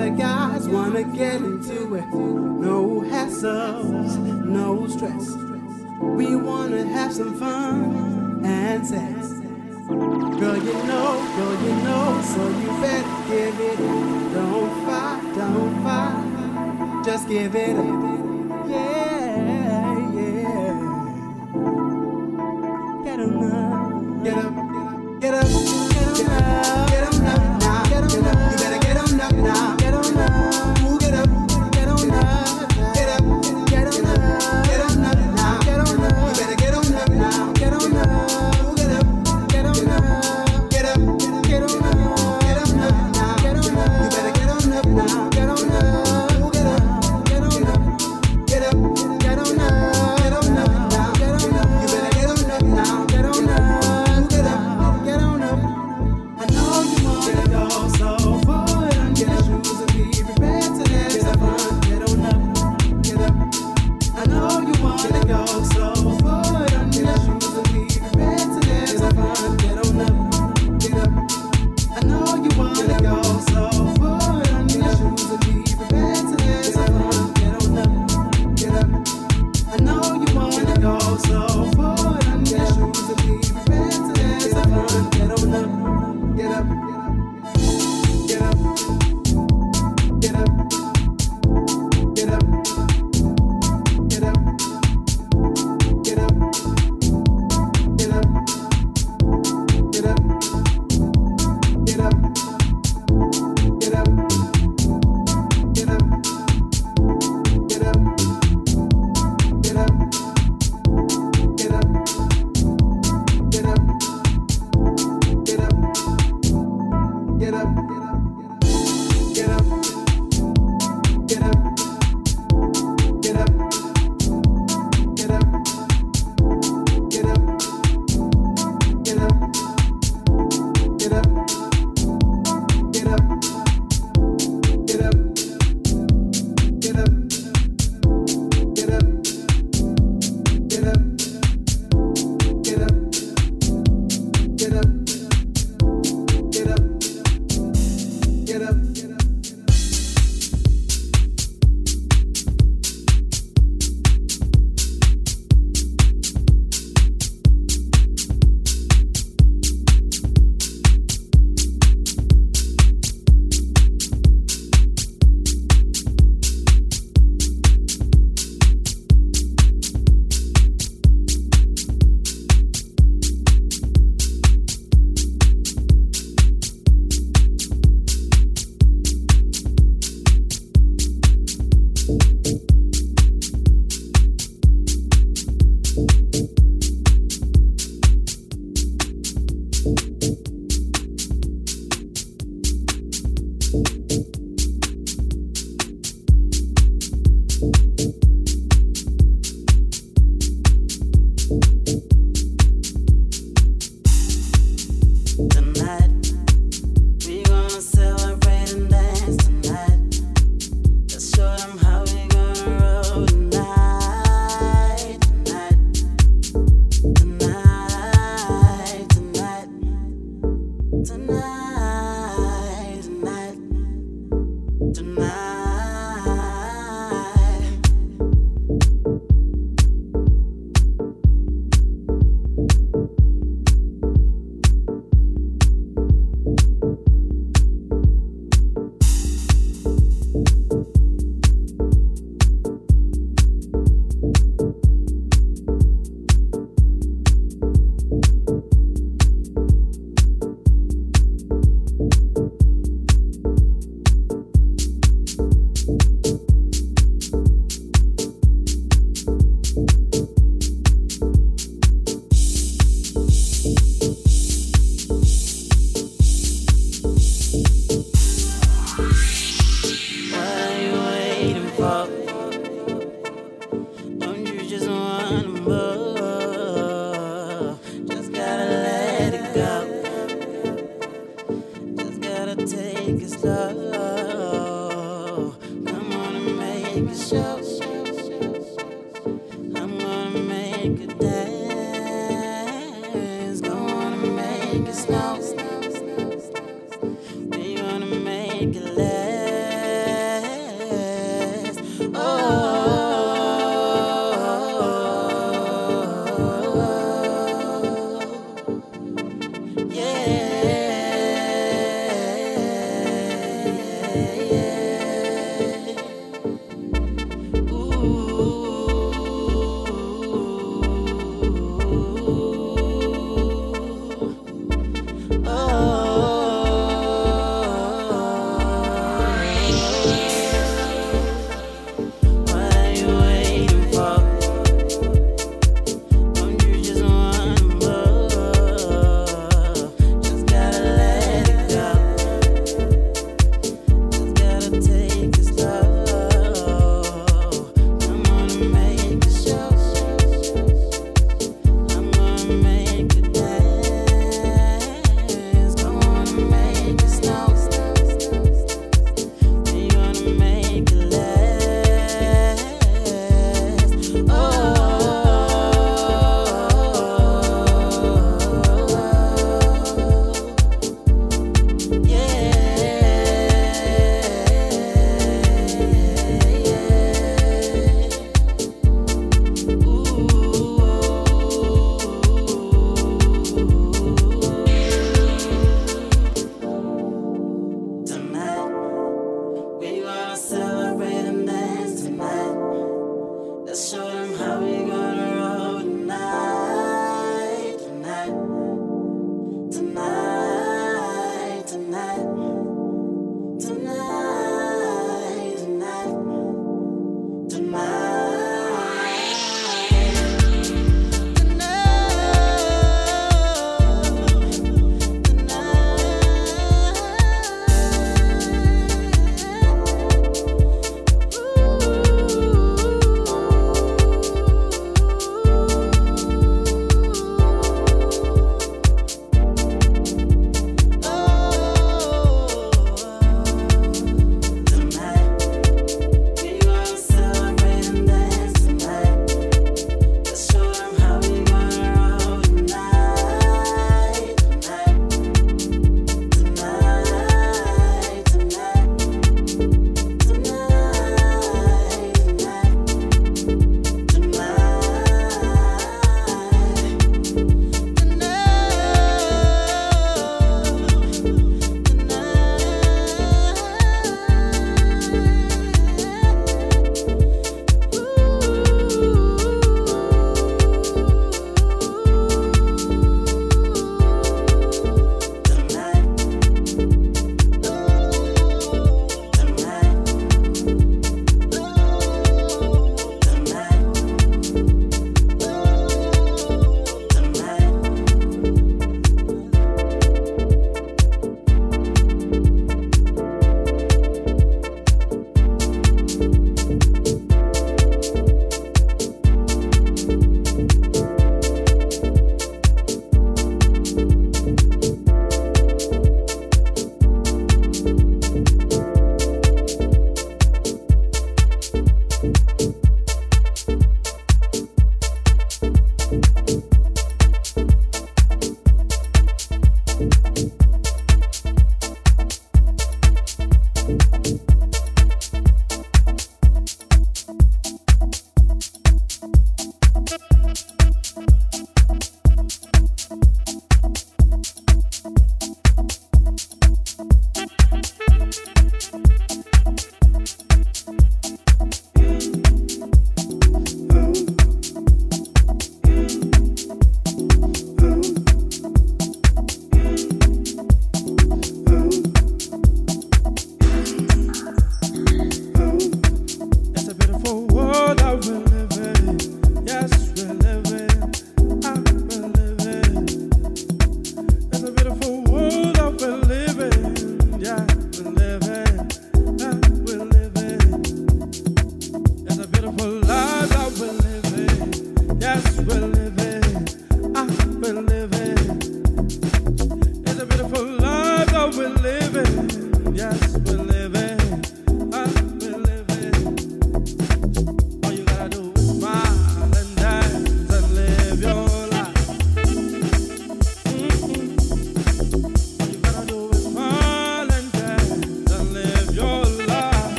other guys wanna get into it. No hassles, no stress. We wanna have some fun and sex. Girl, you know, girl, you know, so you better give it. Don't fight, don't fight, just give it.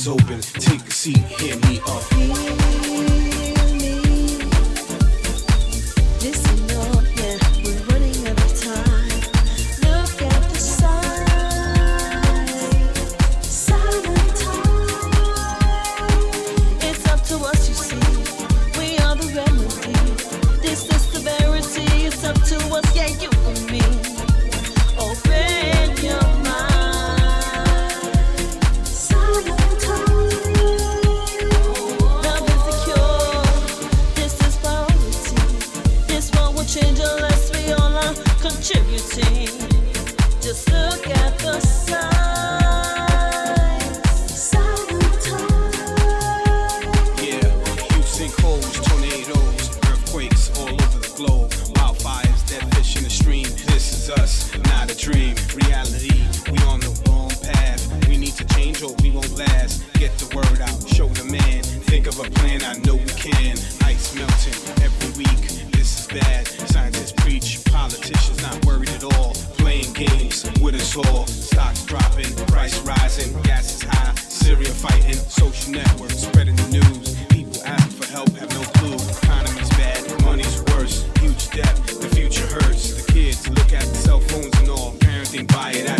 Eyes open, so